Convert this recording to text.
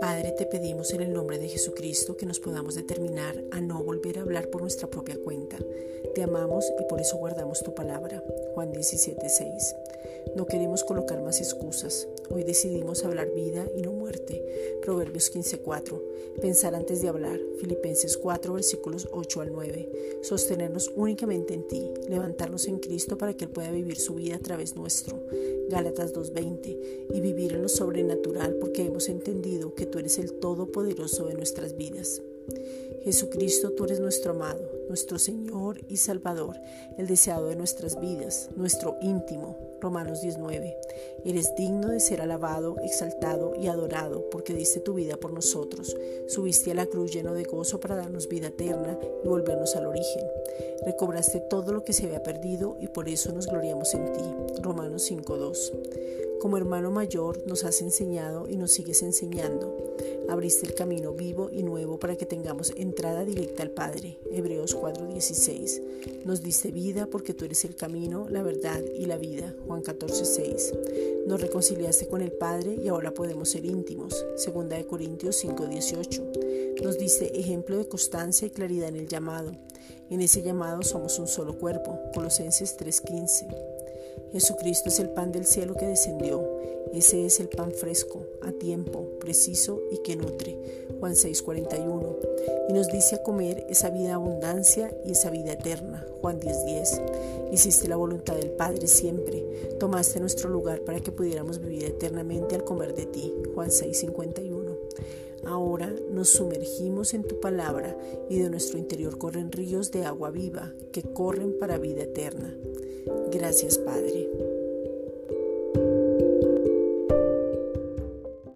Padre, te pedimos en el nombre de Jesucristo que nos podamos determinar a no volver a hablar por nuestra propia cuenta. Te amamos y por eso guardamos tu palabra. Juan 17:6. No queremos colocar más excusas. Hoy decidimos hablar vida y no muerte. Proverbios 15:4. Pensar antes de hablar. Filipenses 4 versículos 8 al 9. Sostenernos únicamente en ti. Levantarnos en Cristo para que Él pueda vivir su vida a través nuestro. Gálatas 2:20. Y vivir en lo sobrenatural porque hemos entendido que tú eres el Todopoderoso de nuestras vidas. Jesucristo, tú eres nuestro amado, nuestro Señor y Salvador, el deseado de nuestras vidas, nuestro íntimo. Romanos 19. Eres digno de ser alabado, exaltado y adorado porque diste tu vida por nosotros. Subiste a la cruz lleno de gozo para darnos vida eterna y volvernos al origen. Recobraste todo lo que se había perdido y por eso nos gloriamos en ti. Romanos 5.2. Como hermano mayor nos has enseñado y nos sigues enseñando. Abriste el camino vivo y nuevo para que tengamos entrada directa al Padre. Hebreos 4:16. Nos diste vida porque tú eres el camino, la verdad y la vida. Juan 14:6. Nos reconciliaste con el Padre y ahora podemos ser íntimos. Segunda de Corintios 5:18. Nos diste ejemplo de constancia y claridad en el llamado. En ese llamado somos un solo cuerpo. Colosenses 3:15. Jesucristo es el pan del cielo que descendió. Ese es el pan fresco, a tiempo, preciso y que nutre. Juan 6:41. Y nos dice a comer esa vida abundancia y esa vida eterna. Juan 10:10. Hiciste la voluntad del Padre siempre. Tomaste nuestro lugar para que pudiéramos vivir eternamente al comer de ti. Juan 6:51. Ahora nos sumergimos en tu palabra y de nuestro interior corren ríos de agua viva que corren para vida eterna. Gracias Padre.